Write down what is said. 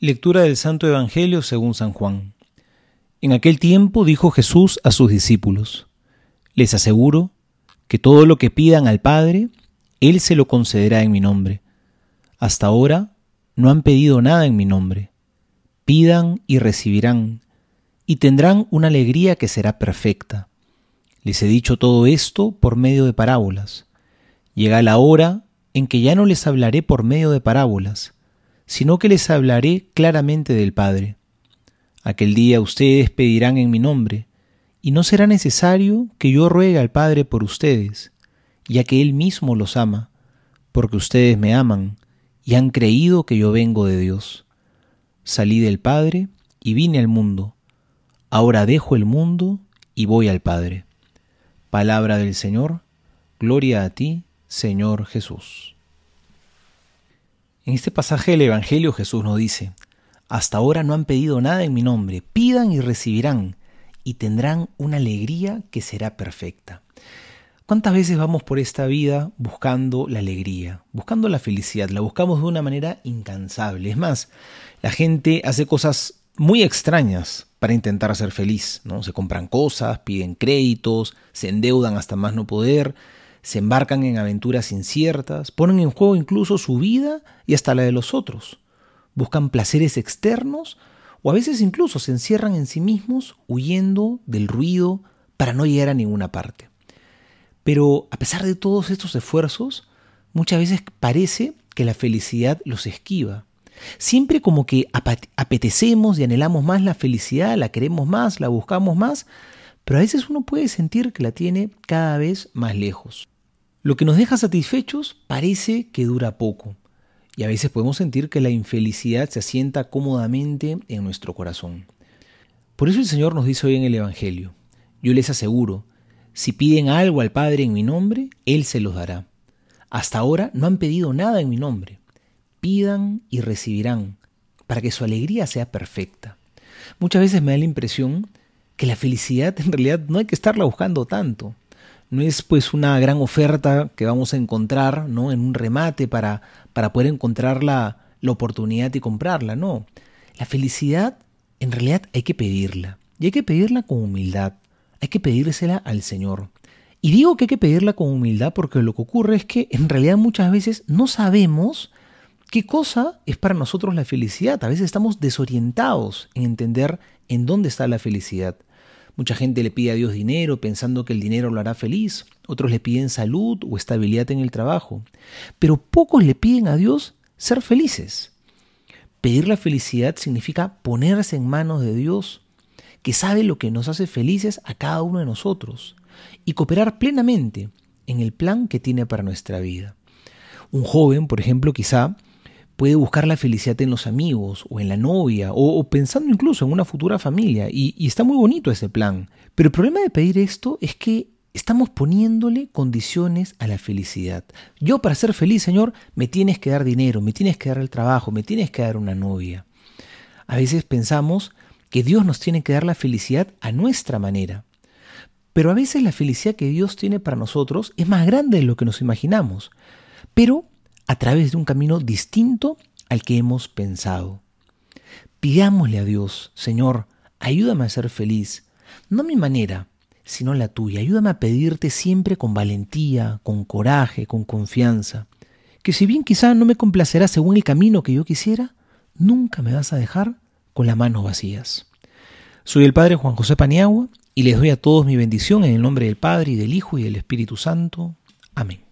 Lectura del Santo Evangelio según San Juan. En aquel tiempo dijo Jesús a sus discípulos, Les aseguro que todo lo que pidan al Padre, Él se lo concederá en mi nombre. Hasta ahora no han pedido nada en mi nombre. Pidan y recibirán, y tendrán una alegría que será perfecta. Les he dicho todo esto por medio de parábolas. Llega la hora en que ya no les hablaré por medio de parábolas, sino que les hablaré claramente del Padre. Aquel día ustedes pedirán en mi nombre, y no será necesario que yo ruegue al Padre por ustedes, ya que Él mismo los ama, porque ustedes me aman y han creído que yo vengo de Dios. Salí del Padre y vine al mundo. Ahora dejo el mundo y voy al Padre. Palabra del Señor, gloria a ti, Señor Jesús. En este pasaje del Evangelio Jesús nos dice, hasta ahora no han pedido nada en mi nombre, pidan y recibirán, y tendrán una alegría que será perfecta. ¿Cuántas veces vamos por esta vida buscando la alegría, buscando la felicidad? La buscamos de una manera incansable. Es más, la gente hace cosas muy extrañas para intentar ser feliz, ¿no? Se compran cosas, piden créditos, se endeudan hasta más no poder, se embarcan en aventuras inciertas, ponen en juego incluso su vida y hasta la de los otros. Buscan placeres externos o a veces incluso se encierran en sí mismos huyendo del ruido para no llegar a ninguna parte. Pero a pesar de todos estos esfuerzos, muchas veces parece que la felicidad los esquiva. Siempre como que apetecemos y anhelamos más la felicidad, la queremos más, la buscamos más, pero a veces uno puede sentir que la tiene cada vez más lejos. Lo que nos deja satisfechos parece que dura poco, y a veces podemos sentir que la infelicidad se asienta cómodamente en nuestro corazón. Por eso el Señor nos dice hoy en el Evangelio, yo les aseguro, si piden algo al Padre en mi nombre, Él se los dará. Hasta ahora no han pedido nada en mi nombre. Pidan y recibirán, para que su alegría sea perfecta. Muchas veces me da la impresión que la felicidad en realidad no hay que estarla buscando tanto. No es pues una gran oferta que vamos a encontrar ¿no? en un remate para, para poder encontrar la, la oportunidad y comprarla. No, la felicidad en realidad hay que pedirla. Y hay que pedirla con humildad. Hay que pedírsela al Señor. Y digo que hay que pedirla con humildad porque lo que ocurre es que en realidad muchas veces no sabemos qué cosa es para nosotros la felicidad. A veces estamos desorientados en entender en dónde está la felicidad. Mucha gente le pide a Dios dinero pensando que el dinero lo hará feliz, otros le piden salud o estabilidad en el trabajo, pero pocos le piden a Dios ser felices. Pedir la felicidad significa ponerse en manos de Dios, que sabe lo que nos hace felices a cada uno de nosotros, y cooperar plenamente en el plan que tiene para nuestra vida. Un joven, por ejemplo, quizá puede buscar la felicidad en los amigos o en la novia o, pensando incluso en una futura familia y, y está muy bonito ese plan. Pero el problema de pedir esto es que estamos poniéndole condiciones a la felicidad. Yo para ser feliz, Señor, me tienes que dar dinero, me tienes que dar el trabajo, me tienes que dar una novia. A veces pensamos que Dios nos tiene que dar la felicidad a nuestra manera. Pero a veces la felicidad que Dios tiene para nosotros es más grande de lo que nos imaginamos. Pero a través de un camino distinto al que hemos pensado. Pidámosle a Dios, Señor, ayúdame a ser feliz, no mi manera, sino la tuya. Ayúdame a pedirte siempre con valentía, con coraje, con confianza, que si bien quizá no me complacerá según el camino que yo quisiera, nunca me vas a dejar con las manos vacías. Soy el Padre Juan José Paniagua y les doy a todos mi bendición en el nombre del Padre y del Hijo y del Espíritu Santo. Amén.